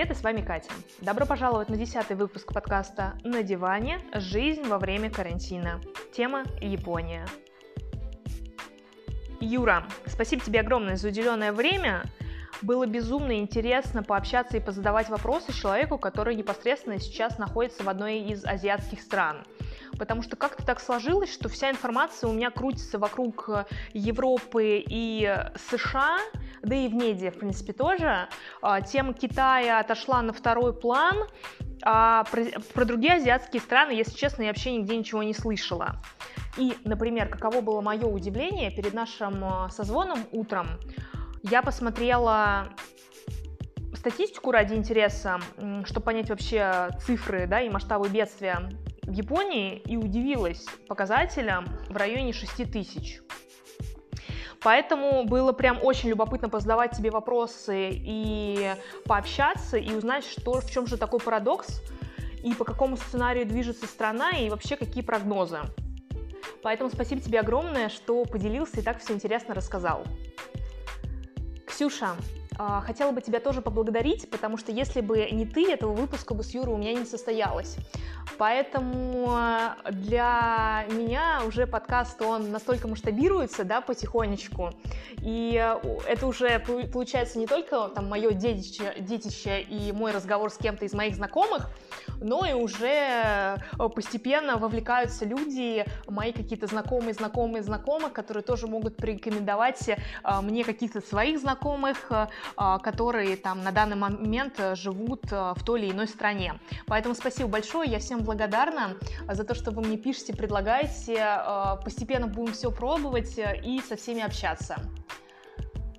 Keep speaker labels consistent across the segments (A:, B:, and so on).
A: привет, и с вами Катя. Добро пожаловать на десятый выпуск подкаста «На диване. Жизнь во время карантина». Тема «Япония». Юра, спасибо тебе огромное за уделенное время. Было безумно интересно пообщаться и позадавать вопросы человеку, который непосредственно сейчас находится в одной из азиатских стран – потому что как-то так сложилось, что вся информация у меня крутится вокруг э, Европы и США, да и в медиа, в принципе, тоже. А, тема Китая отошла на второй план, а про, про другие азиатские страны, если честно, я вообще нигде ничего не слышала. И, например, каково было мое удивление перед нашим э, созвоном утром, я посмотрела статистику ради интереса, чтобы понять вообще цифры да, и масштабы бедствия в Японии и удивилась показателям в районе 6 тысяч. Поэтому было прям очень любопытно позадавать тебе вопросы и пообщаться, и узнать, что, в чем же такой парадокс, и по какому сценарию движется страна, и вообще какие прогнозы. Поэтому спасибо тебе огромное, что поделился и так все интересно рассказал. Ксюша, а, хотела бы тебя тоже поблагодарить, потому что если бы не ты, этого выпуска бы с Юрой у меня не состоялось. Поэтому э, для меня уже подкаст, он настолько масштабируется, да, потихонечку, и э, это уже получается не только там мое детище, детище и мой разговор с кем-то из моих знакомых, но и уже э, постепенно вовлекаются люди, мои какие-то знакомые, знакомые, знакомых, которые тоже могут порекомендовать мне каких-то своих знакомых, которые там на данный момент живут в той или иной стране. Поэтому спасибо большое, я всем благодарна за то, что вы мне пишете, предлагаете. Э, постепенно будем все пробовать э, и со всеми общаться.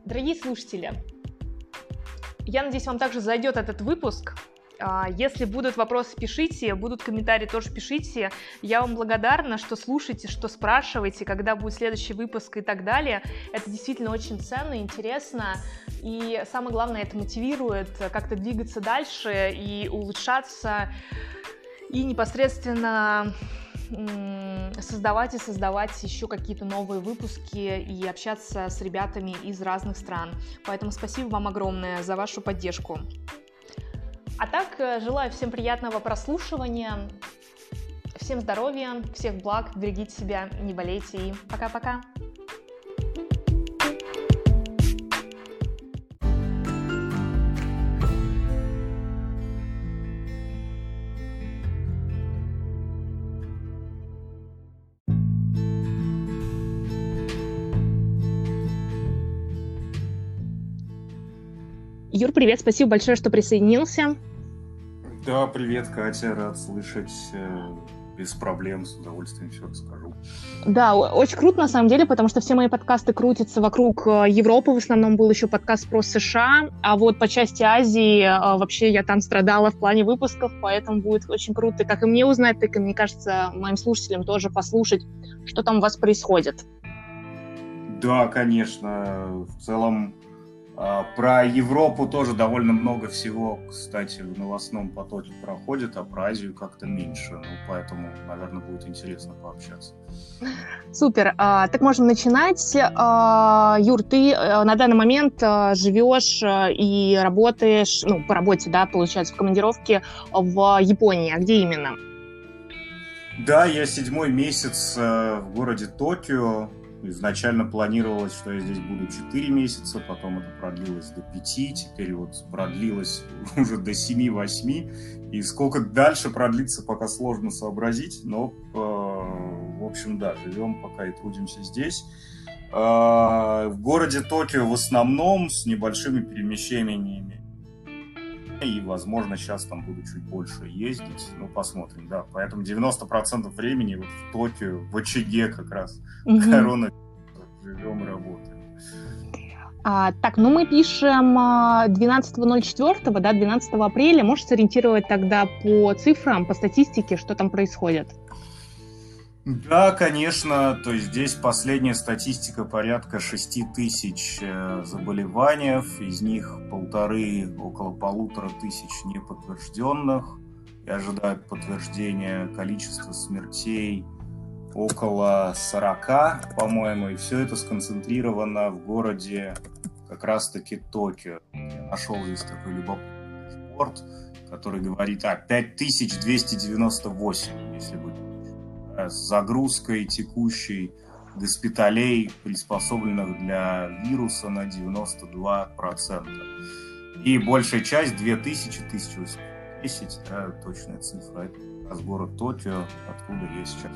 A: Дорогие слушатели, я надеюсь, вам также зайдет этот выпуск. А, если будут вопросы, пишите, будут комментарии, тоже пишите. Я вам благодарна, что слушаете, что спрашиваете, когда будет следующий выпуск и так далее. Это действительно очень ценно, интересно. И самое главное, это мотивирует как-то двигаться дальше и улучшаться и непосредственно создавать и создавать еще какие-то новые выпуски и общаться с ребятами из разных стран. Поэтому спасибо вам огромное за вашу поддержку. А так, э, желаю всем приятного прослушивания, всем здоровья, всех благ, берегите себя, не болейте и пока-пока. Юр, привет, спасибо большое, что присоединился.
B: Да, привет, Катя, рад слышать. Э, без проблем, с удовольствием все расскажу.
A: Да, очень круто на самом деле, потому что все мои подкасты крутятся вокруг э, Европы, в основном был еще подкаст про США, а вот по части Азии э, вообще я там страдала в плане выпусков, поэтому будет очень круто, как и мне узнать, так и, мне кажется, моим слушателям тоже послушать, что там у вас происходит.
B: Да, конечно, в целом про Европу тоже довольно много всего, кстати, в новостном потоке проходит, а про Азию как-то меньше. Ну, поэтому, наверное, будет интересно пообщаться.
A: Супер. А, так можем начинать. А, Юр, ты э, на данный момент э, живешь э, и работаешь, ну, по работе, да, получается, в командировке в Японии. А где именно?
B: Да, я седьмой месяц в городе Токио, Изначально планировалось, что я здесь буду 4 месяца, потом это продлилось до 5, теперь вот продлилось уже до 7-8. И сколько дальше продлится, пока сложно сообразить, но, э, в общем, да, живем пока и трудимся здесь. Э, в городе Токио в основном с небольшими перемещениями и, возможно, сейчас там буду чуть больше ездить. Ну, посмотрим, да. Поэтому 90% времени вот в Токио, в очаге как раз угу. корона живем и работаем.
A: А, так, ну мы пишем 12.04, а, да, 12 апреля. Можешь сориентировать тогда по цифрам, по статистике, что там происходит?
B: Да, конечно. То есть здесь последняя статистика порядка 6 тысяч э, заболеваний, из них полторы, около полутора тысяч неподтвержденных. И ожидают подтверждения количества смертей около 40, по-моему, и все это сконцентрировано в городе как раз-таки Токио. Я нашел здесь такой любопытный аэропорт, который говорит, а, 5298, если быть с загрузкой текущей госпиталей, приспособленных для вируса на 92%. И большая часть, 2000, 1810, да, точная цифра, это как город Токио, откуда я сейчас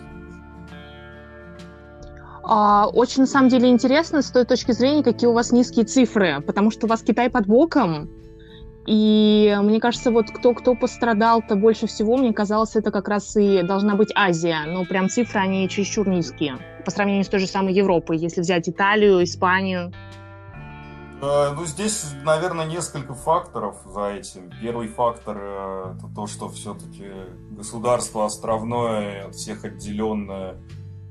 A: а, очень, на самом деле, интересно с той точки зрения, какие у вас низкие цифры, потому что у вас Китай под боком, и мне кажется, вот кто, кто пострадал-то больше всего, мне казалось, это как раз и должна быть Азия. Но прям цифры, они чересчур низкие по сравнению с той же самой Европой, если взять Италию, Испанию.
B: Э, ну, здесь, наверное, несколько факторов за этим. Первый фактор э, – это то, что все-таки государство островное, от всех отделенное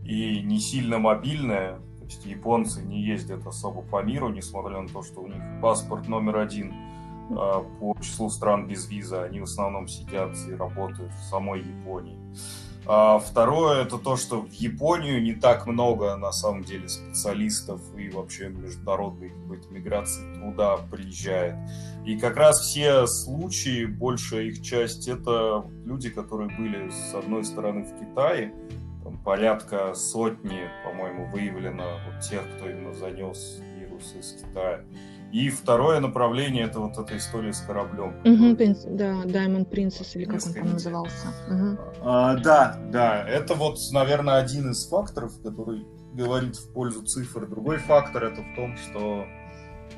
B: и не сильно мобильное. То есть японцы не ездят особо по миру, несмотря на то, что у них паспорт номер один – по числу стран без визы. Они в основном сидят и работают в самой Японии. А второе это то, что в Японию не так много на самом деле специалистов и вообще международной какой-то миграции труда приезжает. И как раз все случаи, большая их часть, это люди, которые были с одной стороны в Китае, там порядка сотни, по-моему, выявлено вот тех, кто именно занес вирус из Китая. И второе направление это вот эта история с кораблем.
A: Угу, принц, да, Diamond Princess, или как он там назывался. Угу.
B: А, да, да, это вот, наверное, один из факторов, который говорит в пользу цифр. Другой фактор это в том, что,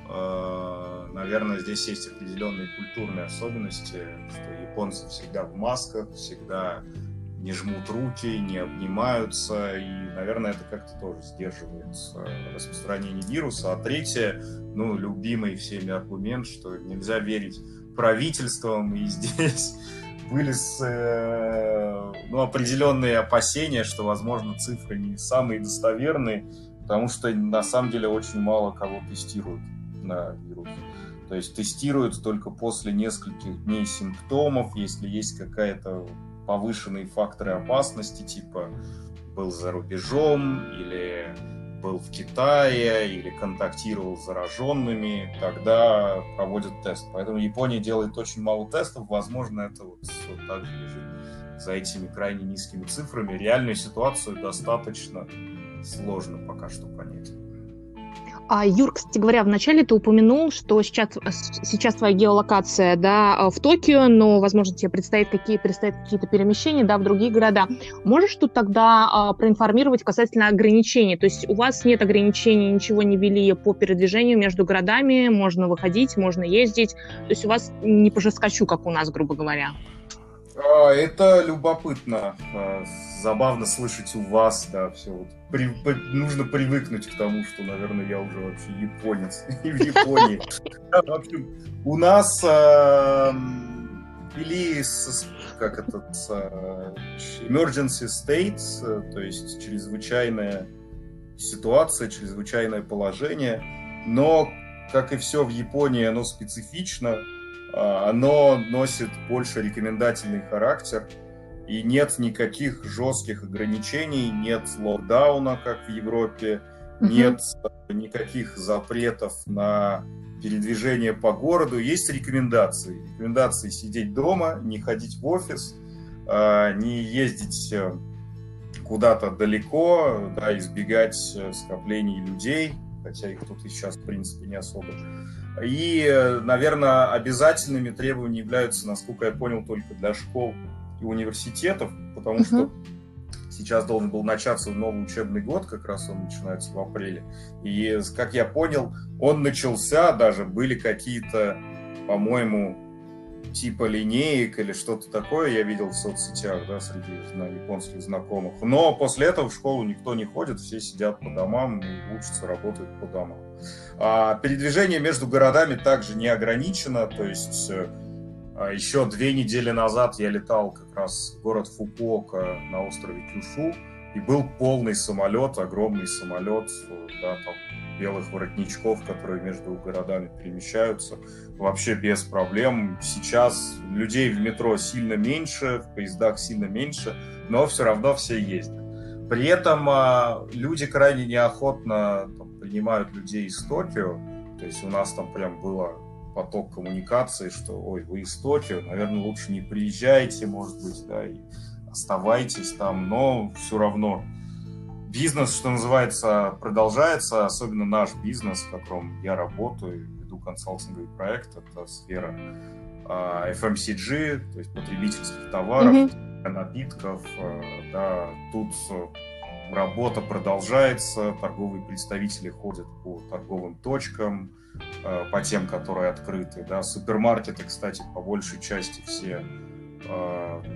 B: э, наверное, здесь есть определенные культурные особенности, что японцы всегда в масках, всегда не жмут руки, не обнимаются, и, наверное, это как-то тоже сдерживает распространение вируса. А третье, ну, любимый всеми аргумент, что нельзя верить правительствам, и здесь были с, э, ну, определенные опасения, что, возможно, цифры не самые достоверные, потому что на самом деле очень мало кого тестируют на вирус. То есть тестируют только после нескольких дней симптомов, если есть какая-то повышенные факторы опасности, типа был за рубежом или был в Китае или контактировал с зараженными, тогда проводят тест. Поэтому Япония делает очень мало тестов. Возможно, это вот, вот так лежит за этими крайне низкими цифрами. Реальную ситуацию достаточно сложно пока что понять.
A: А, Юр, кстати говоря, вначале ты упомянул, что сейчас, сейчас твоя геолокация да, в Токио, но, возможно, тебе предстоит какие, предстоят какие-то перемещения да, в другие города. Можешь тут тогда а, проинформировать касательно ограничений? То есть у вас нет ограничений, ничего не вели по передвижению между городами, можно выходить, можно ездить. То есть у вас не по жесткачу, как у нас, грубо говоря.
B: А, это любопытно. А, забавно слышать у вас, да, все вот. При, при, нужно привыкнуть к тому, что, наверное, я уже вообще японец и в Японии. В общем, у нас ввели как этот emergency state, то есть чрезвычайная ситуация, чрезвычайное положение, но, как и все в Японии, оно специфично, а, оно носит больше рекомендательный характер, и нет никаких жестких ограничений, нет локдауна, как в Европе, mm-hmm. нет никаких запретов на передвижение по городу. Есть рекомендации. Рекомендации сидеть дома, не ходить в офис, а, не ездить э, куда-то далеко, да, избегать э, скоплений людей, хотя их тут и сейчас, в принципе, не особо. И, наверное, обязательными требованиями являются, насколько я понял, только для школ и университетов, потому uh-huh. что сейчас должен был начаться новый учебный год, как раз он начинается в апреле. И, как я понял, он начался, даже были какие-то, по-моему, типа линеек или что-то такое я видел в соцсетях, да, среди на, японских знакомых. Но после этого в школу никто не ходит, все сидят по домам и учатся, работают по домам. А передвижение между городами также не ограничено, то есть э, а еще две недели назад я летал как раз в город Фукуока на острове Кюшу, и был полный самолет, огромный самолет, да, там белых воротничков, которые между городами перемещаются, вообще без проблем. Сейчас людей в метро сильно меньше, в поездах сильно меньше, но все равно все ездят. При этом а, люди крайне неохотно там, принимают людей из Токио, то есть у нас там прям было поток коммуникации, что, ой, вы из Токио, наверное, лучше не приезжайте, может быть, да, и оставайтесь там, но все равно бизнес, что называется, продолжается, особенно наш бизнес, в котором я работаю, веду консалтинговый проект, это сфера а, FMCG, то есть потребительских товаров, mm-hmm. напитков, а, да, тут работа продолжается, торговые представители ходят по торговым точкам, а, по тем, которые открыты, да, супермаркеты, кстати, по большей части все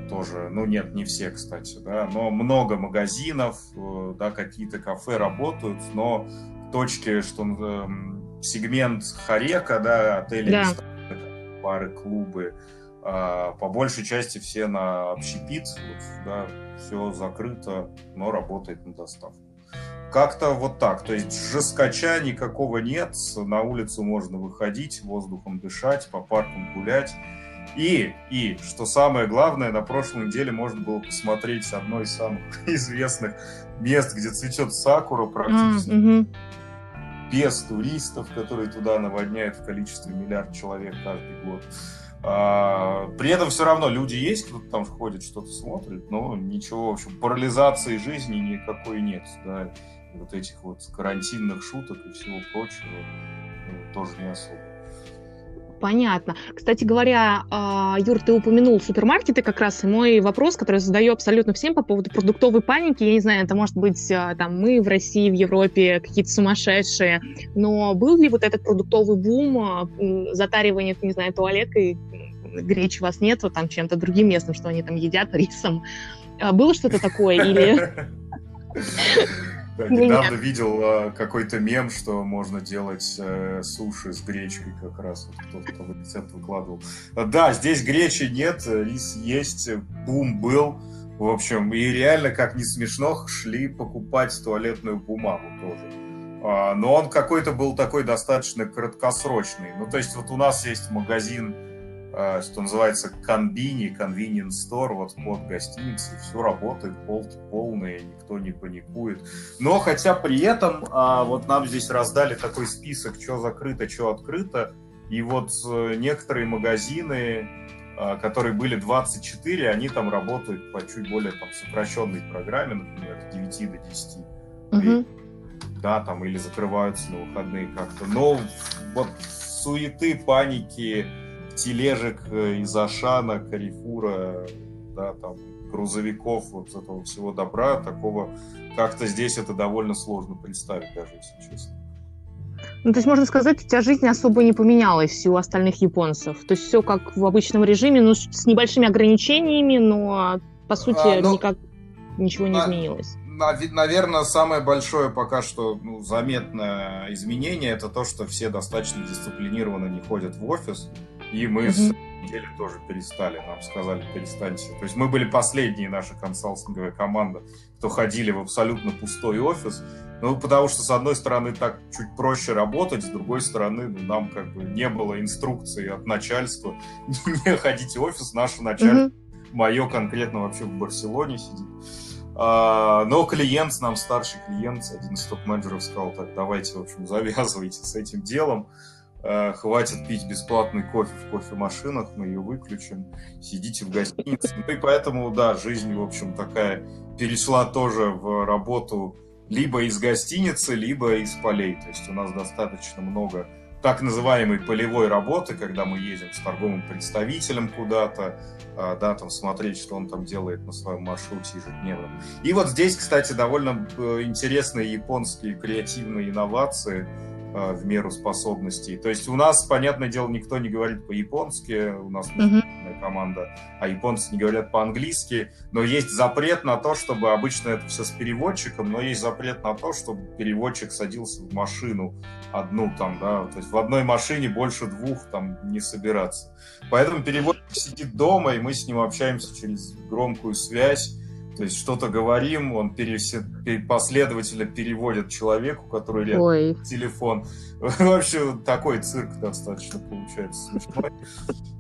B: тоже, ну нет, не все, кстати, да, но много магазинов, э, да, какие-то кафе работают, но точки, что сегмент Харека, да, отели, да бары, клубы, а, по большей части все на общепит, вот, да, все закрыто, но работает на доставку. Как-то вот так, то есть жескача никакого нет, на улицу можно выходить, воздухом дышать, по паркам гулять. И, и, что самое главное, на прошлой неделе можно было посмотреть одно из самых известных мест, где цветет сакура практически. Mm-hmm без туристов, которые туда наводняют в количестве миллиард человек каждый год. А, при этом все равно люди есть, кто-то там ходит, что-то смотрит, но ничего, в общем, парализации жизни никакой нет, да, вот этих вот карантинных шуток и всего прочего ну, тоже не особо.
A: Понятно. Кстати говоря, а, Юр, ты упомянул супермаркеты как раз, и мой вопрос, который я задаю абсолютно всем по поводу продуктовой паники, я не знаю, это может быть а, там мы в России, в Европе какие-то сумасшедшие, но был ли вот этот продуктовый бум, а, затаривание, не знаю, туалеткой, гречи у вас нету, там чем-то другим местом, что они там едят, рисом. Было что-то такое или...
B: Недавно видел э, какой-то мем, что можно делать э, суши с гречкой как раз. Вот кто-то рецепт выкладывал. Да, здесь гречи нет, рис есть, бум был. В общем, и реально, как не смешно, шли покупать туалетную бумагу тоже. А, но он какой-то был такой достаточно краткосрочный. Ну, то есть вот у нас есть магазин Э, что называется конбини, convenience store, вот под гостиницей, все работает, полки полные, никто не паникует. Но хотя при этом а, вот нам здесь раздали такой список, что закрыто, что открыто, и вот э, некоторые магазины, а, которые были 24, они там работают по чуть более там сокращенной программе, например, с 9 до 10. Угу. И, да, там или закрываются на выходные как-то. Но вот суеты, паники, тележек э, из Ашана, Карифура, да, там, грузовиков, вот этого всего добра, такого как-то здесь это довольно сложно представить, даже если честно.
A: Ну, то есть, можно сказать, у тебя жизнь особо не поменялась у остальных японцев. То есть все как в обычном режиме, ну, с небольшими ограничениями, но, по сути, а, ну, никак ничего не на, изменилось.
B: Наверное, самое большое пока что ну, заметное изменение это то, что все достаточно дисциплинированно не ходят в офис. И мы mm-hmm. с недели тоже перестали, нам сказали, перестаньте. То есть мы были последние, наша консалтинговая команда, кто ходили в абсолютно пустой офис. Ну, потому что, с одной стороны, так чуть проще работать, с другой стороны, ну, нам как бы не было инструкции от начальства не ходить в офис. Наше начальство, mm-hmm. мое конкретно вообще в Барселоне сидит. А, но клиент, нам старший клиент, один из топ-менеджеров сказал, так, давайте, в общем, завязывайте с этим делом. Э, хватит пить бесплатный кофе в кофемашинах, мы ее выключим, сидите в гостинице. Ну и поэтому, да, жизнь, в общем, такая перешла тоже в работу либо из гостиницы, либо из полей. То есть у нас достаточно много так называемой полевой работы, когда мы едем с торговым представителем куда-то, а, да, там смотреть, что он там делает на своем маршруте ежедневно. И вот здесь, кстати, довольно э, интересные японские креативные инновации – Э, в меру способностей. То есть у нас, понятное дело, никто не говорит по-японски, у нас uh-huh. команда, а японцы не говорят по-английски, но есть запрет на то, чтобы обычно это все с переводчиком, но есть запрет на то, чтобы переводчик садился в машину одну там, да, то есть в одной машине больше двух там не собираться. Поэтому переводчик сидит дома, и мы с ним общаемся через громкую связь, то есть что-то говорим, он пересед... последовательно переводит человеку, который рядом телефон. Вообще такой цирк достаточно получается смешной.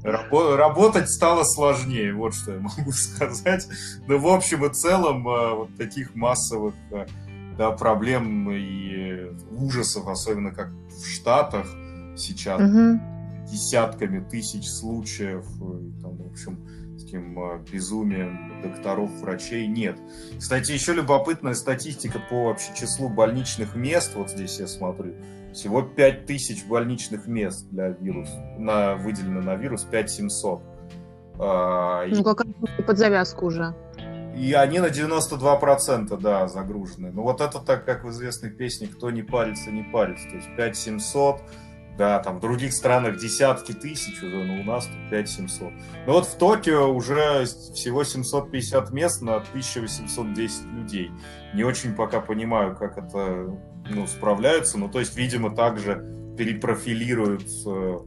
B: Работать стало сложнее, вот что я могу сказать. Но в общем и целом э, вот таких массовых э, да, проблем и ужасов, особенно как в Штатах сейчас, угу. десятками тысяч случаев, и, там, в общем, с таким безумием докторов, врачей нет. Кстати, еще любопытная статистика по вообще числу больничных мест, вот здесь я смотрю, всего 5000 больничных мест для вируса, на, выделено на вирус 5700.
A: А, ну, как под завязку уже.
B: И они на 92%, да, загружены. Ну, вот это так, как в известной песне «Кто не парится, не парится». То есть 5700, да, там в других странах десятки тысяч уже, но у нас тут 5700. Ну вот в Токио уже всего 750 мест на 1810 людей. Не очень пока понимаю, как это ну, справляются. Ну, то есть, видимо, также перепрофилируют э,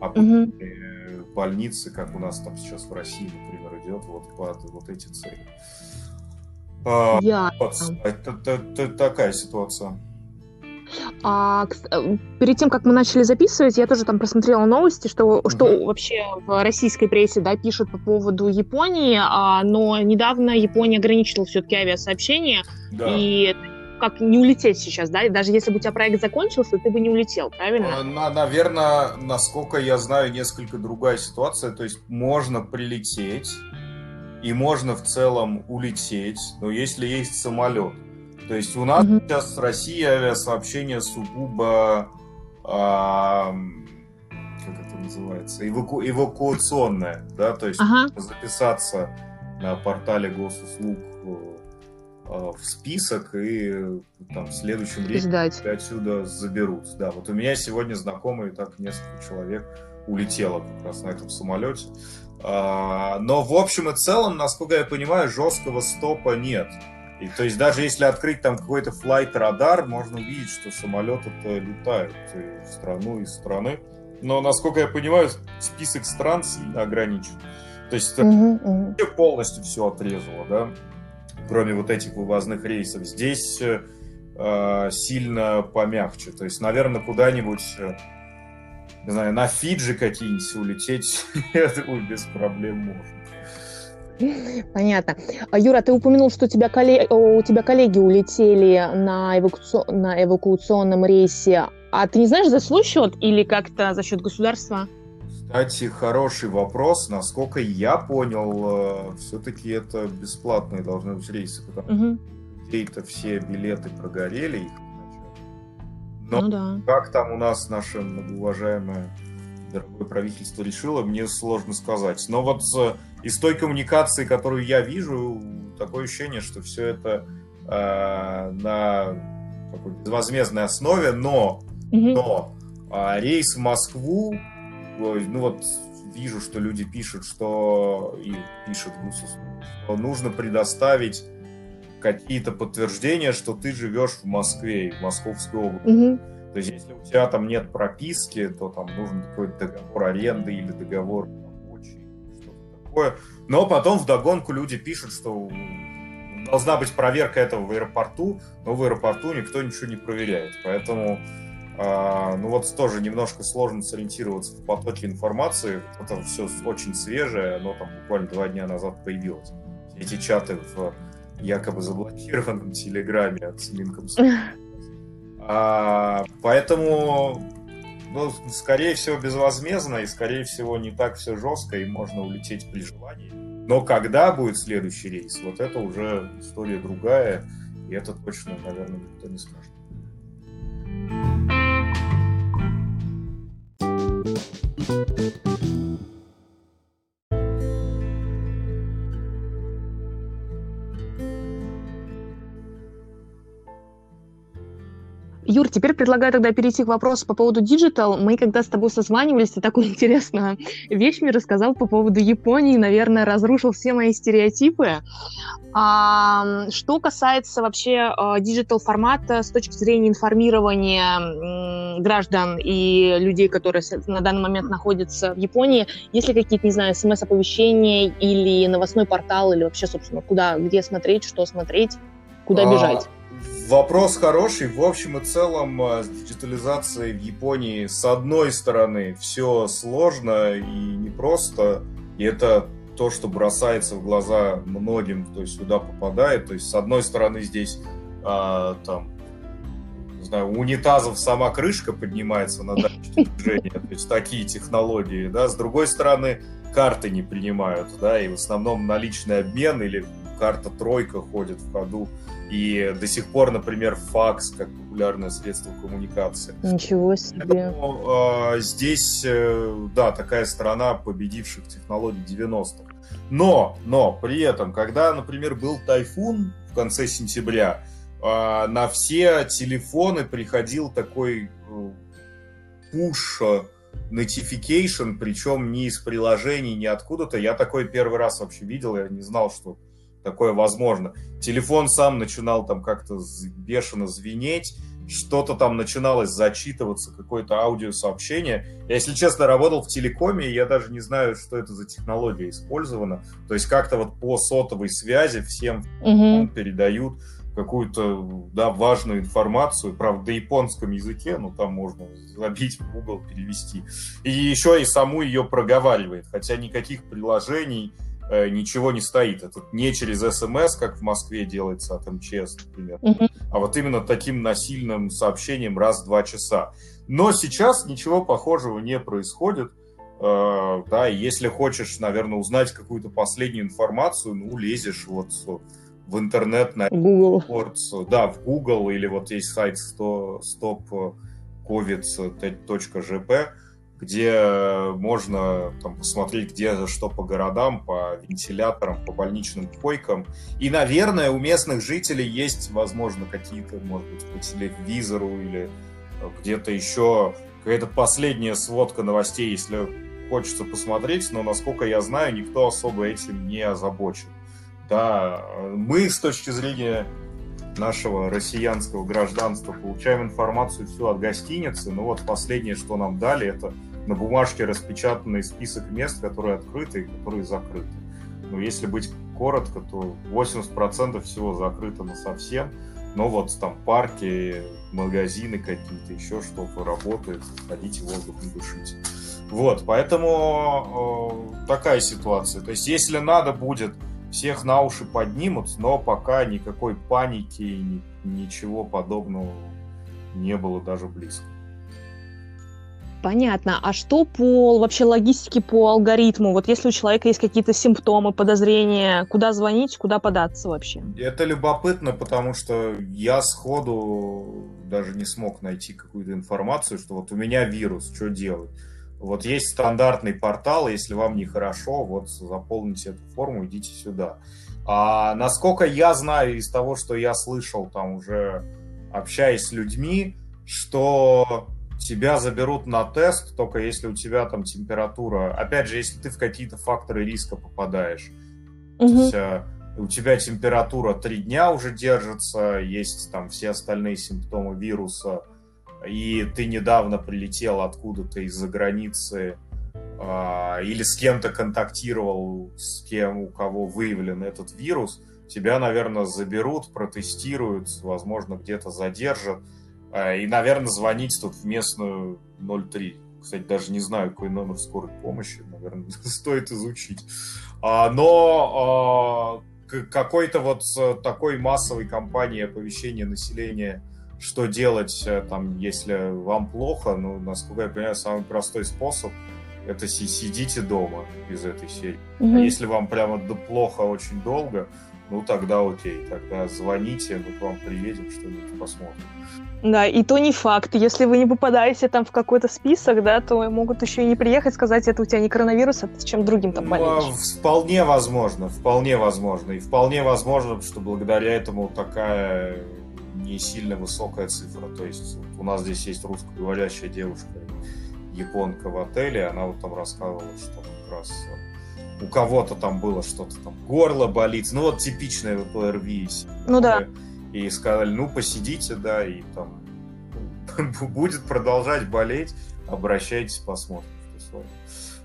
B: обычные больницы, как у нас там сейчас в России, например, идет вот под вот эти цели. А, Я... вот, это, это, это такая ситуация.
A: А, э, перед тем, как мы начали записывать, я тоже там просмотрела новости, что, mm-hmm. что вообще в российской прессе да, пишут по поводу Японии, а, но недавно Япония ограничила все-таки авиасообщение, да. и как не улететь сейчас, да? даже если бы у тебя проект закончился, ты бы не улетел, правильно?
B: А, на, наверное, насколько я знаю, несколько другая ситуация. То есть можно прилететь, и можно в целом улететь, но если есть самолет. То есть у нас mm-hmm. сейчас в России авиасообщение сугубо а, как это называется, эваку, эвакуационное, да, то есть ага. записаться на портале госуслуг Э, в список и там в следующем рейсе отсюда заберут. Да, вот у меня сегодня знакомые так несколько человек улетело как раз на этом самолете. А, но в общем и целом, насколько я понимаю, жесткого стопа нет. И, то есть даже если открыть там какой-то флайт-радар, можно увидеть, что самолеты-то летают и в страну, из страны. Но, насколько я понимаю, список стран сильно ограничен. То есть угу, угу. полностью все отрезало, да кроме вот этих вывозных рейсов. Здесь э, э, сильно помягче. То есть, наверное, куда-нибудь, э, не знаю, на Фиджи какие-нибудь улететь, я думаю, без проблем можно.
A: Понятно. А, Юра, ты упомянул, что у тебя, коллеги, у тебя коллеги улетели на, эвакуаци... на эвакуационном рейсе. А ты не знаешь, за свой счет или как-то за счет государства?
B: Кстати, хороший вопрос. Насколько я понял, э, все-таки это бесплатные должны быть рейсы, потому угу. что все билеты прогорели Но ну, да. как там у нас наше многоуважаемое дорогое правительство решило, мне сложно сказать. Но вот из той коммуникации, которую я вижу, такое ощущение, что все это э, на какой безвозмездной основе, но, угу. но э, рейс в Москву ну вот вижу, что люди пишут, что и пишут что нужно предоставить какие-то подтверждения, что ты живешь в Москве, в Московской области. Угу. То есть, если у тебя там нет прописки, то там нужен какой-то договор аренды или договор рабочий, что-то такое. Но потом в догонку люди пишут, что должна быть проверка этого в аэропорту, но в аэропорту никто ничего не проверяет. Поэтому а, ну вот тоже немножко сложно сориентироваться в потоке информации. Это все очень свежее, оно там буквально два дня назад появилось. Эти чаты в якобы заблокированном Телеграме от Минкомса. А, поэтому, ну, скорее всего, безвозмездно и, скорее всего, не так все жестко, и можно улететь при желании. Но когда будет следующий рейс, вот это уже история другая, и это точно, наверное, никто не скажет.
A: Юр, теперь предлагаю тогда перейти к вопросу по поводу digital. Мы когда с тобой созванивались, ты такую интересную вещь мне рассказал по поводу Японии, наверное, разрушил все мои стереотипы. А, что касается вообще digital формата с точки зрения информирования граждан и людей, которые на данный момент находятся в Японии, есть ли какие-то, не знаю, смс-оповещения или новостной портал, или вообще, собственно, куда, где смотреть, что смотреть, куда а, бежать?
B: Вопрос хороший. В общем и целом, э, с диджитализацией в Японии, с одной стороны, все сложно и непросто, и это то, что бросается в глаза многим, кто сюда попадает. То есть, с одной стороны, здесь а, там, не знаю, у унитазов сама крышка поднимается на точки движения, то есть такие технологии, да, с другой стороны, карты не принимают, да, и в основном наличный обмен или карта тройка ходит в ходу, и до сих пор, например, факс как популярное средство коммуникации.
A: Ничего себе. Поэтому,
B: э, здесь, э, да, такая страна победивших технологий 90-х. Но, но при этом, когда, например, был тайфун в конце сентября, э, на все телефоны приходил такой э, notification, причем не из приложений, не откуда-то. Я такой первый раз вообще видел, я не знал, что такое возможно. Телефон сам начинал там как-то бешено звенеть, что-то там начиналось зачитываться, какое-то аудиосообщение. Я, если честно, работал в телекоме, и я даже не знаю, что это за технология использована. То есть как-то вот по сотовой связи всем угу. передают какую-то да, важную информацию, правда, на японском языке, ну там можно забить в Google, перевести. И еще и саму ее проговаривает, хотя никаких приложений, ничего не стоит. Это не через СМС, как в Москве делается от МЧС, например, mm-hmm. а вот именно таким насильным сообщением раз в два часа. Но сейчас ничего похожего не происходит. Э, да, и если хочешь, наверное, узнать какую-то последнюю информацию, ну, лезешь вот в интернет на
A: Google.
B: Да, в Google, или вот есть сайт stopcovid.jp, где можно там, посмотреть, где что по городам, по вентиляторам, по больничным койкам. И, наверное, у местных жителей есть, возможно, какие-то, может быть, по телевизору или где-то еще какая-то последняя сводка новостей, если хочется посмотреть, но, насколько я знаю, никто особо этим не озабочен. Да, мы с точки зрения нашего россиянского гражданства получаем информацию всю от гостиницы, но вот последнее, что нам дали, это на бумажке распечатанный список мест, которые открыты и которые закрыты. Но если быть коротко, то 80% всего закрыто на совсем. Но вот там парки, магазины какие-то, еще что-то работает, ходите воздух не дышите. Вот, поэтому э, такая ситуация. То есть, если надо будет всех на уши поднимут, но пока никакой паники и ничего подобного не было даже близко.
A: Понятно. А что по вообще логистике по алгоритму? Вот если у человека есть какие-то симптомы, подозрения, куда звонить, куда податься вообще?
B: Это любопытно, потому что я сходу даже не смог найти какую-то информацию, что вот у меня вирус, что делать. Вот есть стандартный портал, если вам нехорошо, вот заполните эту форму, идите сюда. А насколько я знаю из того, что я слышал там уже общаясь с людьми, что тебя заберут на тест, только если у тебя там температура, опять же, если ты в какие-то факторы риска попадаешь. Угу. То есть, э, у тебя температура три дня уже держится, есть там все остальные симптомы вируса, и ты недавно прилетел откуда-то из-за границы э, или с кем-то контактировал, с кем, у кого выявлен этот вирус, тебя, наверное, заберут, протестируют, возможно, где-то задержат. Э, и, наверное, звонить тут в местную 03. Кстати, даже не знаю, какой номер скорой помощи, наверное, стоит изучить. А, но а, какой-то вот такой массовой кампании оповещения населения что делать, э, там, если вам плохо, ну, насколько я понимаю, самый простой способ это сидите дома из этой серии. Mm-hmm. А если вам прямо плохо очень долго, ну тогда окей, тогда звоните, мы к вам приедем, что-нибудь посмотрим.
A: Да, и то не факт. Если вы не попадаете там в какой-то список, да, то могут еще и не приехать, сказать, это у тебя не коронавирус, а ты чем другим там болеешь. Ну,
B: вполне возможно, вполне возможно. И вполне возможно, что благодаря этому такая не сильно высокая цифра. То есть у нас здесь есть русскоговорящая девушка, японка в отеле, она вот там рассказывала, что как раз у кого-то там было что-то там, горло болит, ну вот типичное вот ОРВИ.
A: Ну да.
B: И сказали, ну посидите, да, и там будет продолжать болеть, обращайтесь, посмотрим.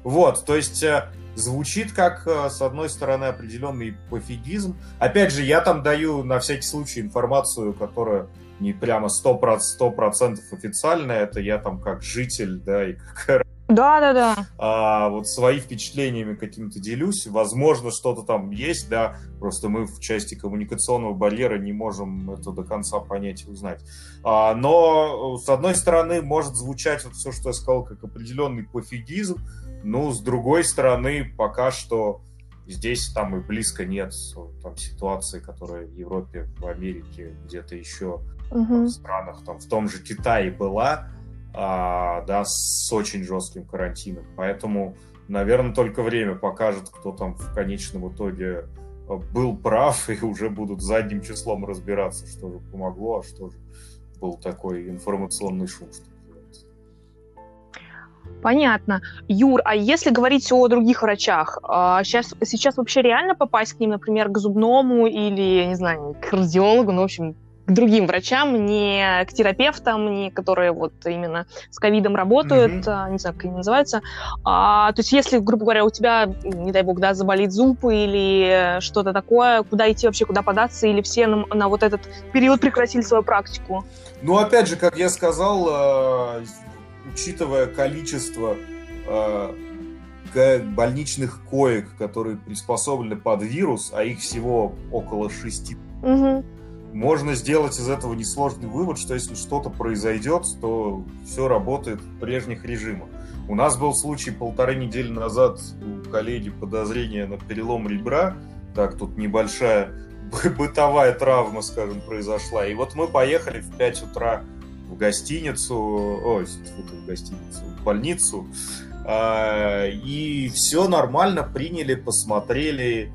B: Вот, то есть э, звучит как, э, с одной стороны, определенный пофигизм. Опять же, я там даю на всякий случай информацию, которая не прямо 100%, 100% официальная, это я там как житель, да, и как
A: Да, да, да.
B: А, вот свои впечатлениями каким-то делюсь. Возможно, что-то там есть, да, просто мы в части коммуникационного барьера не можем это до конца понять и узнать. А, но, с одной стороны, может звучать вот все, что я сказал, как определенный пофигизм, ну, с другой стороны, пока что здесь там и близко нет там, ситуации, которая в Европе, в Америке, где-то еще угу. в странах, там, в том же Китае была, а, да, с очень жестким карантином. Поэтому, наверное, только время покажет, кто там в конечном итоге а, был прав, и уже будут задним числом разбираться, что же помогло, а что же был такой информационный шум, что
A: Понятно. Юр, а если говорить о других врачах, сейчас, сейчас вообще реально попасть к ним, например, к зубному или, не знаю, к кардиологу, ну, в общем, к другим врачам, не к терапевтам, не которые вот именно с ковидом работают, mm-hmm. не знаю, как они называются. А, то есть если, грубо говоря, у тебя, не дай бог, да, заболит зуб или что-то такое, куда идти вообще, куда податься, или все на, на вот этот период прекратили свою практику?
B: Ну, опять же, как я сказал, э, учитывая количество э, больничных коек, которые приспособлены под вирус, а их всего около шести, угу можно сделать из этого несложный вывод, что если что-то произойдет, то все работает в прежних режимах. У нас был случай полторы недели назад у коллеги подозрение на перелом ребра. Так, тут небольшая бытовая травма, скажем, произошла. И вот мы поехали в 5 утра в гостиницу, ой, в гостиницу, в больницу, а, и все нормально приняли, посмотрели,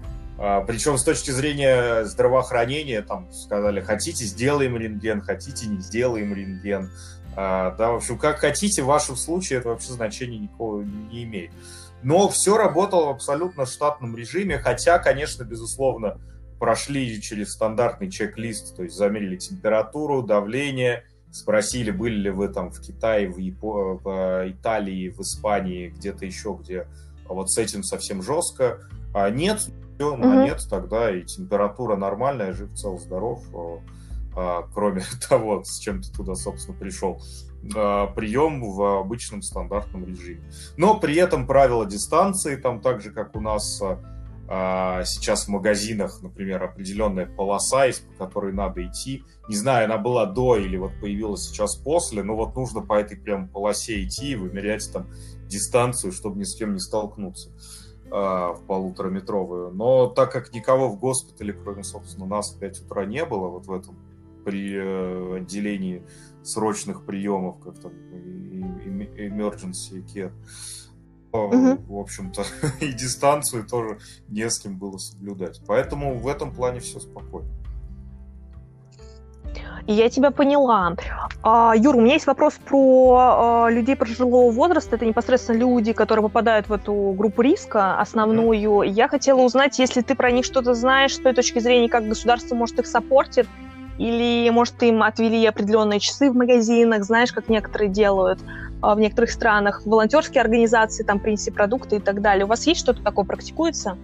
B: Причем с точки зрения здравоохранения, там сказали, хотите, сделаем рентген, хотите, не сделаем рентген. А, да, в общем, как хотите, в вашем случае это вообще значения никакого не имеет. Но все работало в абсолютно штатном режиме, хотя, конечно, безусловно, прошли через стандартный чек-лист, то есть замерили температуру, давление, спросили, были ли вы там в Китае, в, Япо... в Италии, в Испании, где-то еще, где вот с этим совсем жестко. А нет, все, угу. нет, тогда и температура нормальная, жив, цел, здоров. А, кроме того, с чем ты туда, собственно, пришел. А, прием в обычном стандартном режиме. Но при этом правила дистанции, там так же, как у нас а, сейчас в магазинах, например, определенная полоса есть, по которой надо идти. Не знаю, она была до или вот появилась сейчас после, но вот нужно по этой прям полосе идти и вымерять там дистанцию, чтобы ни с кем не столкнуться. В полутораметровую. Но так как никого в госпитале, кроме, собственно, нас в 5 утра не было, вот в этом при э, отделении срочных приемов, как там emergency care, угу. в общем-то, и дистанцию тоже не с кем было соблюдать. Поэтому в этом плане все спокойно.
A: Я тебя поняла. А, Юр, у меня есть вопрос про а, людей пожилого возраста. Это непосредственно люди, которые попадают в эту группу риска основную. Я хотела узнать, если ты про них что-то знаешь, с той точки зрения, как государство может их саппортить, или, может, им отвели определенные часы в магазинах, знаешь, как некоторые делают в некоторых странах, волонтерские организации, там, принеси продукты и так далее. У вас есть что-то такое, практикуется?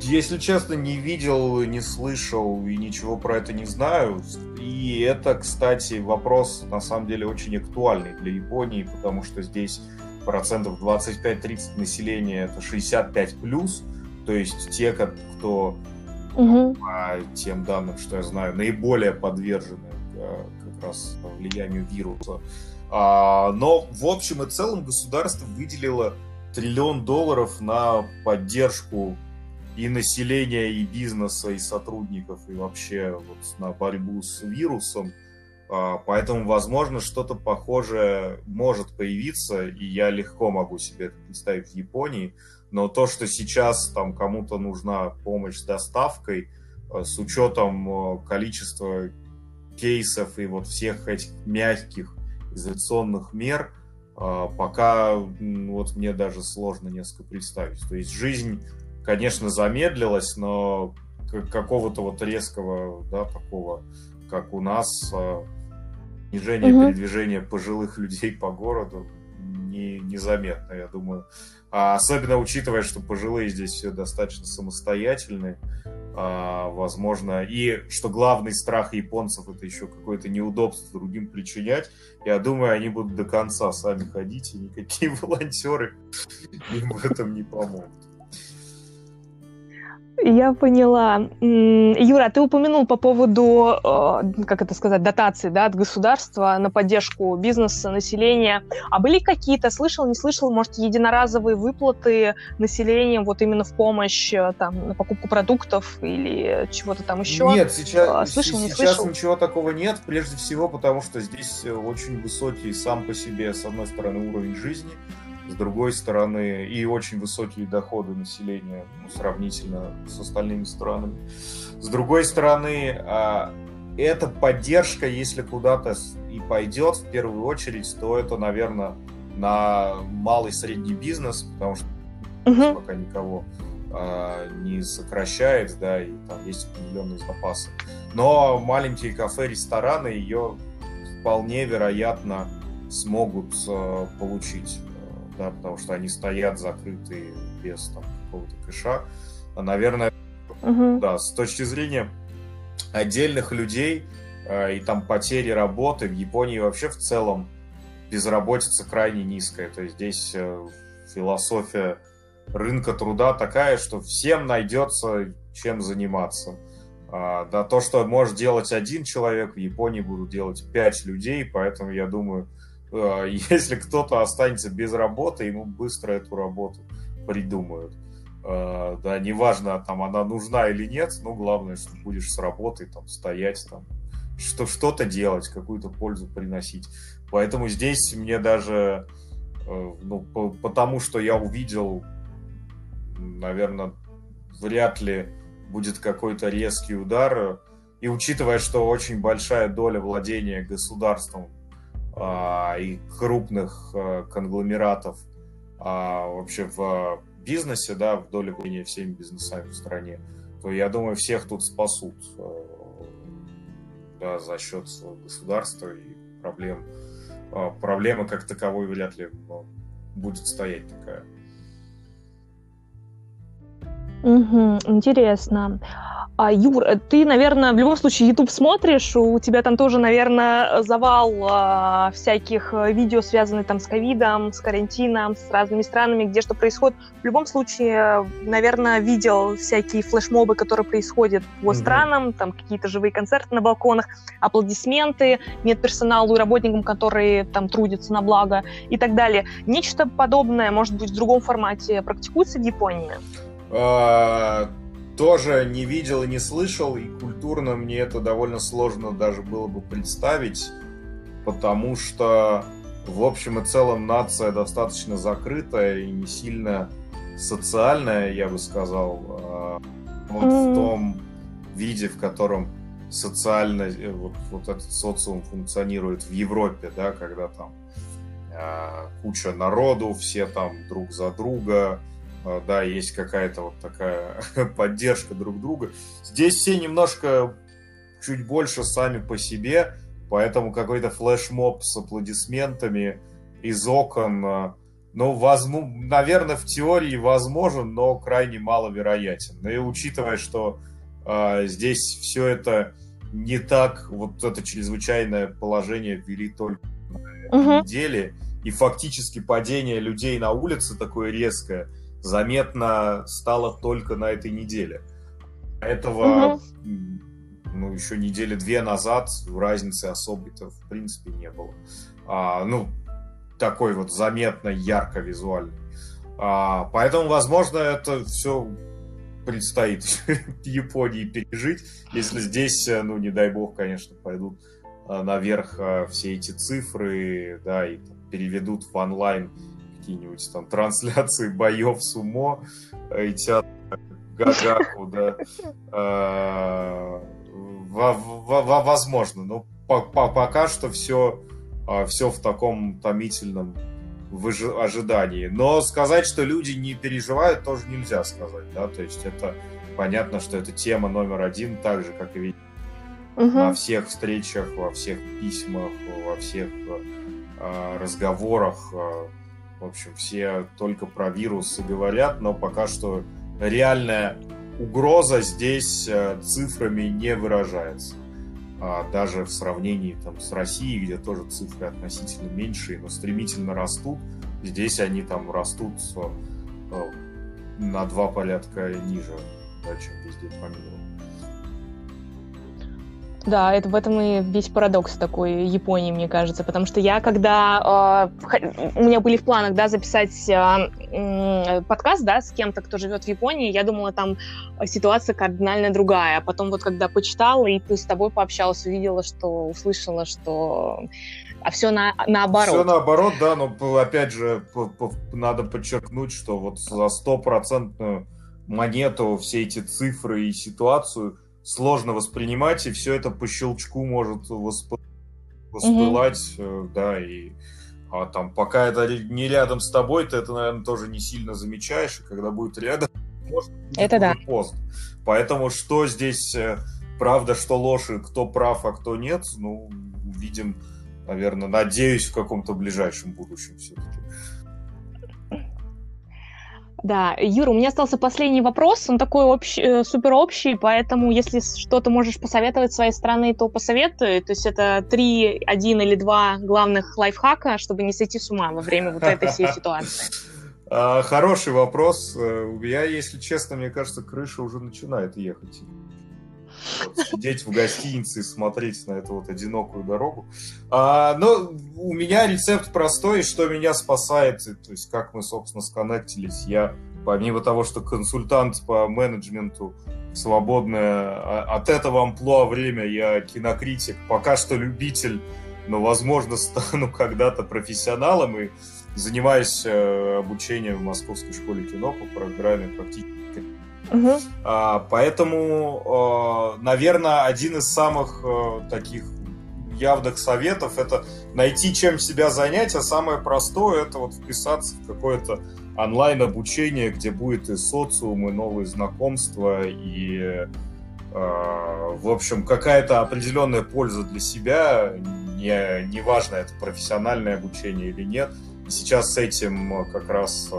B: Если честно, не видел, не слышал и ничего про это не знаю. И это, кстати, вопрос, на самом деле, очень актуальный для Японии, потому что здесь процентов 25-30 населения это 65 плюс, то есть те, кто угу. по тем данным, что я знаю, наиболее подвержены э, как раз влиянию вируса. А, но в общем и целом государство выделило триллион долларов на поддержку и населения, и бизнеса, и сотрудников, и вообще вот на борьбу с вирусом. А, поэтому, возможно, что-то похожее может появиться, и я легко могу себе это представить в Японии. Но то, что сейчас там кому-то нужна помощь с доставкой, а, с учетом количества кейсов и вот всех этих мягких изоляционных мер а, пока вот мне даже сложно несколько представить. То есть жизнь, конечно, замедлилась, но какого-то вот резкого, да, такого, как у нас, а, снижение угу. передвижения пожилых людей по городу не, незаметно, я думаю. А особенно учитывая, что пожилые здесь все достаточно самостоятельные, а, возможно, и что главный страх японцев это еще какое-то неудобство другим причинять. Я думаю, они будут до конца сами ходить, и никакие волонтеры им в этом не помогут.
A: Я поняла. Юра, ты упомянул по поводу, э, как это сказать, дотации да, от государства на поддержку бизнеса, населения. А были какие-то, слышал, не слышал, может, единоразовые выплаты населением вот именно в помощь э, там, на покупку продуктов или чего-то там еще?
B: Нет, сейчас, э, слышал, не сейчас слышал? ничего такого нет, прежде всего потому, что здесь очень высокий сам по себе, с одной стороны, уровень жизни, с другой стороны, и очень высокие доходы населения ну, сравнительно с остальными странами. С другой стороны, а, эта поддержка, если куда-то и пойдет в первую очередь, то это, наверное, на малый средний бизнес, потому что uh-huh. пока никого а, не сокращает, да, и там есть определенные запасы. Но маленькие кафе, рестораны ее вполне вероятно смогут а, получить да, потому что они стоят закрытые без там, какого-то кэша. А, наверное, угу. да, с точки зрения отдельных людей э, и там потери работы в Японии вообще в целом безработица крайне низкая. То есть здесь э, философия рынка труда такая, что всем найдется чем заниматься. А, да, то, что может делать один человек, в Японии будут делать пять людей, поэтому я думаю, если кто-то останется без работы, ему быстро эту работу придумают. Э, да, неважно, там она нужна или нет, но главное, что будешь с работой там стоять, там, что, что-то делать, какую-то пользу приносить. Поэтому здесь мне даже, э, ну, по, потому что я увидел, наверное, вряд ли будет какой-то резкий удар. И учитывая, что очень большая доля владения государством а, и крупных а, конгломератов а, вообще в бизнесе, да, в доле владения всеми бизнесами в стране, то я думаю, всех тут спасут да, за счет государства и проблем. Проблема как таковой вряд ли будет стоять такая.
A: Угу, интересно. А, Юр, э, ты, наверное, в любом случае YouTube смотришь, у тебя там тоже, наверное, завал а, всяких э, видео, связанных там с ковидом, с карантином, с разными странами, где что происходит. В любом случае, наверное, видел всякие флешмобы, которые происходят по mm-hmm. странам, там какие-то живые концерты на балконах, аплодисменты, нет персоналу и работникам, которые там трудятся на благо и так далее. Нечто подобное, может быть, в другом формате практикуется в Японии?
B: А, тоже не видел и не слышал, и культурно мне это довольно сложно даже было бы представить, потому что в общем и целом нация достаточно закрытая и не сильно социальная, я бы сказал, а, вот mm. в том виде, в котором социально э, вот, вот этот социум функционирует в Европе, да, когда там э, куча народу, все там друг за друга, а, да, есть какая-то вот такая поддержка друг друга. Здесь все немножко чуть больше сами по себе, поэтому какой-то флешмоб с аплодисментами из окон, а, ну, возможно, наверное, в теории возможен, но крайне маловероятен. Ну и учитывая, что э, здесь все это не так, вот это чрезвычайное положение ввели только на uh-huh. неделе, и фактически падение людей на улице такое резкое – заметно стало только на этой неделе. Этого, угу. ну, еще недели две назад разницы особой-то в принципе не было. А, ну, такой вот заметно ярко визуальный. А, поэтому, возможно, это все предстоит Японии пережить, если здесь, ну, не дай бог, конечно, пойдут а, наверх а, все эти цифры, да, и переведут в онлайн какие-нибудь там трансляции боев сумо и театр Гагаку, да. А, возможно, но пока что все, а, все в таком томительном ожидании. Но сказать, что люди не переживают, тоже нельзя сказать, да, то есть это понятно, что это тема номер один, так же, как и угу. на всех встречах, во всех письмах, во всех э, разговорах э, в общем, все только про вирусы говорят, но пока что реальная угроза здесь э, цифрами не выражается. А даже в сравнении там, с Россией, где тоже цифры относительно меньшие, но стремительно растут, здесь они там растут э, на два порядка ниже, да, чем везде по миру.
A: Да, это в этом и весь парадокс такой Японии, мне кажется, потому что я, когда э, у меня были в планах, да, записать э, э, подкаст, да, с кем-то, кто живет в Японии, я думала, там ситуация кардинально другая. А потом вот когда почитала и с тобой пообщалась, увидела, что услышала, что а все на, наоборот.
B: Все наоборот, да, но опять же надо подчеркнуть, что вот за стопроцентную монету все эти цифры и ситуацию сложно воспринимать, и все это по щелчку может восп... воспылать, mm-hmm. да, и а там пока это не рядом с тобой, ты это, наверное, тоже не сильно замечаешь, и когда будет рядом, может
A: это да.
B: поздно. Поэтому что здесь э, правда, что ложь, и кто прав, а кто нет, ну, увидим, наверное, надеюсь, в каком-то ближайшем будущем все-таки.
A: Да, Юра, у меня остался последний вопрос, он такой общий, супер общий, поэтому если что-то можешь посоветовать своей стороны, то посоветуй. То есть это три, один или два главных лайфхака, чтобы не сойти с ума во время вот этой всей ситуации.
B: А, хороший вопрос. Э, у меня, если честно, мне кажется, крыша уже начинает ехать. Вот, сидеть в гостинице и смотреть на эту вот одинокую дорогу. А, но у меня рецепт простой, что меня спасает, то есть как мы, собственно, сконнектились. Я, помимо того, что консультант по менеджменту, свободное а, от этого амплуа время, я кинокритик, пока что любитель, но, возможно, стану когда-то профессионалом и занимаюсь э, обучением в Московской школе кино по программе практически Угу. А, поэтому, а, наверное, один из самых а, таких явных советов это найти чем себя занять, а самое простое это вот вписаться в какое-то онлайн обучение, где будет и социум, и новые знакомства, и э, в общем какая-то определенная польза для себя, не, неважно это профессиональное обучение или нет. Сейчас с этим как раз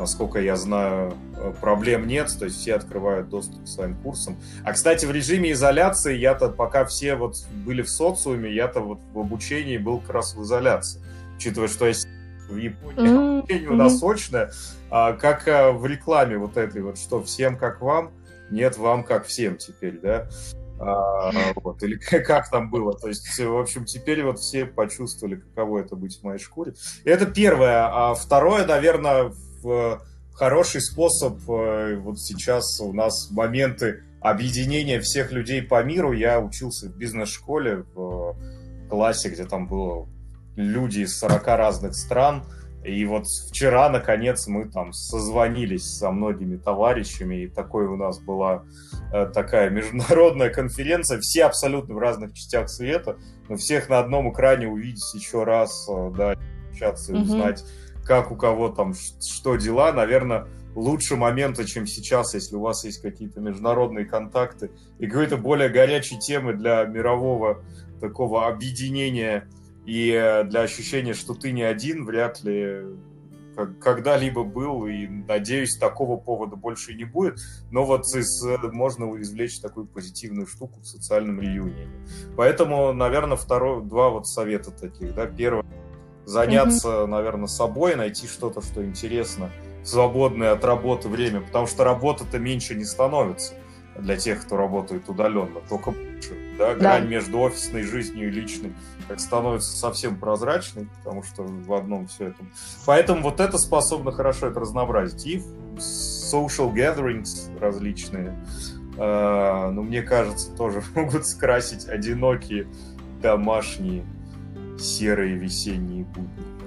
B: насколько я знаю, э, проблем нет, то есть все открывают доступ к своим курсам. А, кстати, в режиме изоляции я-то, пока все вот были в социуме, я-то вот в обучении был как раз в изоляции. Учитывая, что есть в Японии mm-hmm. обучение у нас очное, а, как а, в рекламе вот этой вот, что всем как вам, нет вам как всем теперь, да? А, вот, или как там было. То есть, в общем, теперь вот все почувствовали, каково это быть в моей шкуре. И это первое. А второе, наверное, хороший способ. Э, вот сейчас у нас моменты объединения всех людей по миру. Я учился в бизнес-школе в классе, где там было люди из 40 разных стран. И вот вчера, наконец, мы там созвонились со многими товарищами, и такой у нас была э, такая международная конференция, все абсолютно в разных частях света, но всех на одном экране увидеть еще раз, э, да, общаться и узнать, как у кого там что дела, наверное, лучше момента, чем сейчас, если у вас есть какие-то международные контакты и какие-то более горячие темы для мирового такого объединения и э, для ощущения, что ты не один, вряд ли когда-либо был, и, надеюсь, такого повода больше не будет. Но вот из, э, можно извлечь такую позитивную штуку в социальном реюнионе. Поэтому, наверное, второй, два вот совета таких. Да? Первое, заняться, mm-hmm. наверное, собой, найти что-то, что интересно, свободное от работы время, потому что работа-то меньше не становится для тех, кто работает удаленно, только больше. Да? Грань да. между офисной жизнью и личной как становится совсем прозрачной, потому что в одном все это. Поэтому вот это способно хорошо это разнообразить. И social gatherings различные, э, ну, мне кажется, тоже могут скрасить одинокие домашние серые весенние будни.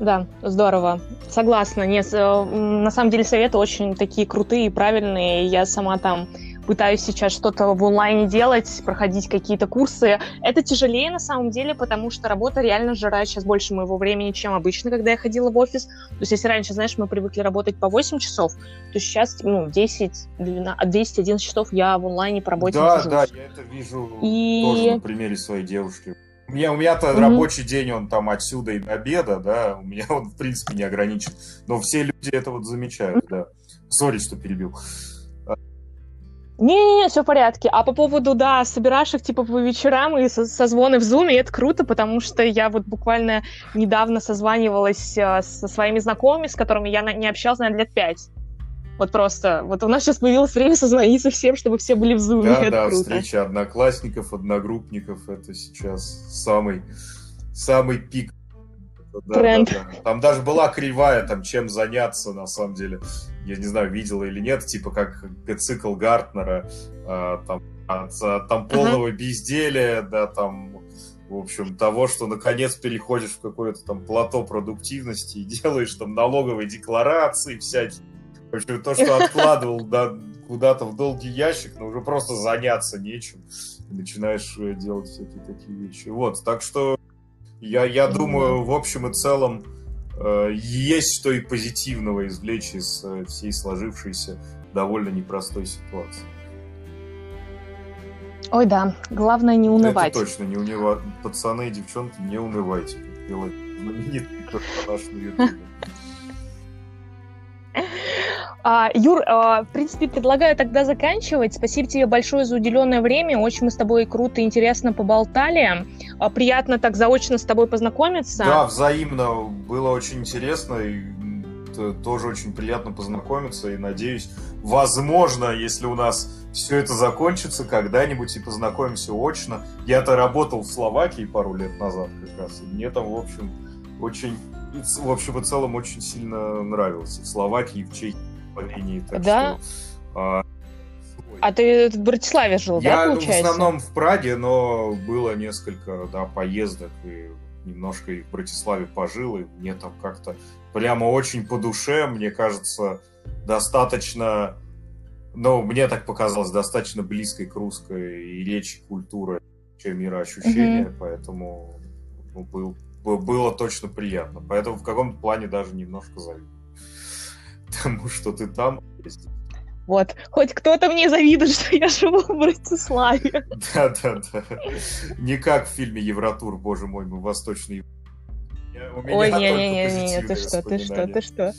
A: Да, здорово. Согласна. Нет, э, на самом деле советы очень такие крутые и правильные. Я сама там пытаюсь сейчас что-то в онлайне делать, проходить какие-то курсы. Это тяжелее на самом деле, потому что работа реально сжирает сейчас больше моего времени, чем обычно, когда я ходила в офис. То есть если раньше, знаешь, мы привыкли работать по 8 часов, то сейчас ну, 10, 10-11 часов я в онлайне по работе
B: Да, нахожусь. да, я это вижу И... тоже на примере своей девушки. У меня, у меня-то mm-hmm. рабочий день, он там отсюда и до обеда, да, у меня он, в принципе, не ограничен. Но все люди это вот замечают, да. Сори, что перебил.
A: Не-не-не, все в порядке. А по поводу, да, собираешь их типа по вечерам и со созвоны в зуме, это круто, потому что я вот буквально недавно созванивалась э, со своими знакомыми, с которыми я не общалась, наверное, лет пять. Вот просто, вот у нас сейчас появилось время созвониться всем, чтобы все были в зуме.
B: Да, да, круто. встреча одноклассников, одногруппников, это сейчас самый, самый пик
A: да, Тренд.
B: Да, да. Там даже была кривая, там чем заняться, на самом деле. Я не знаю, видела или нет, типа как цикл Гартнера, э, там, от, там полного uh-huh. безделия, да, там, в общем, того, что наконец переходишь в какое-то там плато продуктивности и делаешь там налоговые декларации всякие. В общем, то, что откладывал да, куда-то в долгий ящик, но уже просто заняться нечем. И начинаешь э, делать всякие такие вещи. Вот, так что я, я думаю, в общем и целом, э, есть что и позитивного извлечь из э, всей сложившейся довольно непростой ситуации.
A: Ой, да, главное не унывать.
B: Это точно, не унывать. Пацаны и девчонки, не унывайте. Делать знаменитый персонаж на ютубе.
A: А, Юр, а, в принципе, предлагаю тогда заканчивать. Спасибо тебе большое за уделенное время. Очень мы с тобой круто и интересно поболтали. А, приятно так заочно с тобой познакомиться.
B: Да, взаимно. Было очень интересно и тоже очень приятно познакомиться. И надеюсь, возможно, если у нас все это закончится когда-нибудь и познакомимся очно. Я-то работал в Словакии пару лет назад как раз. И мне там, в общем, очень в общем и целом очень сильно нравился. В Словакии, в Чехии поколений. Так
A: да? Что, а, а ты в Братиславе жил,
B: Я,
A: да, получается?
B: в основном в Праге, но было несколько, да, поездок, и немножко и в Братиславе пожил, и мне там как-то прямо очень по душе, мне кажется, достаточно, ну, мне так показалось, достаточно близкой к русской и речи, культуры, чем мироощущения, mm-hmm. поэтому ну, был, было точно приятно. Поэтому в каком-то плане даже немножко завидую тому, что ты там.
A: Вот, хоть кто-то мне завидует, что я живу в Братиславе.
B: Да, да, да. Не как в фильме Евротур, боже мой, мы восточные.
A: Ой, не-не-не, ты что, ты что, ты что?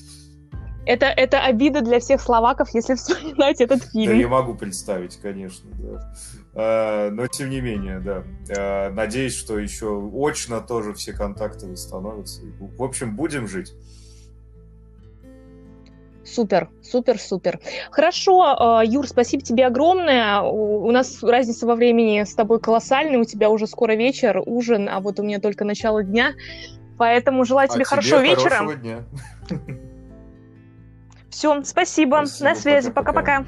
A: Это, это обида для всех словаков, если вспоминать этот фильм.
B: Да, я могу представить, конечно, да. А, но тем не менее, да. А, надеюсь, что еще очно тоже все контакты восстановятся. В общем, будем жить.
A: Супер, супер, супер. Хорошо, э, Юр, спасибо тебе огромное. У нас разница во времени с тобой колоссальная. У тебя уже скоро вечер, ужин, а вот у меня только начало дня. Поэтому желаю тебе а хорошего тебе вечера.
B: Дня.
A: Все, спасибо. спасибо. На связи. Пока-пока.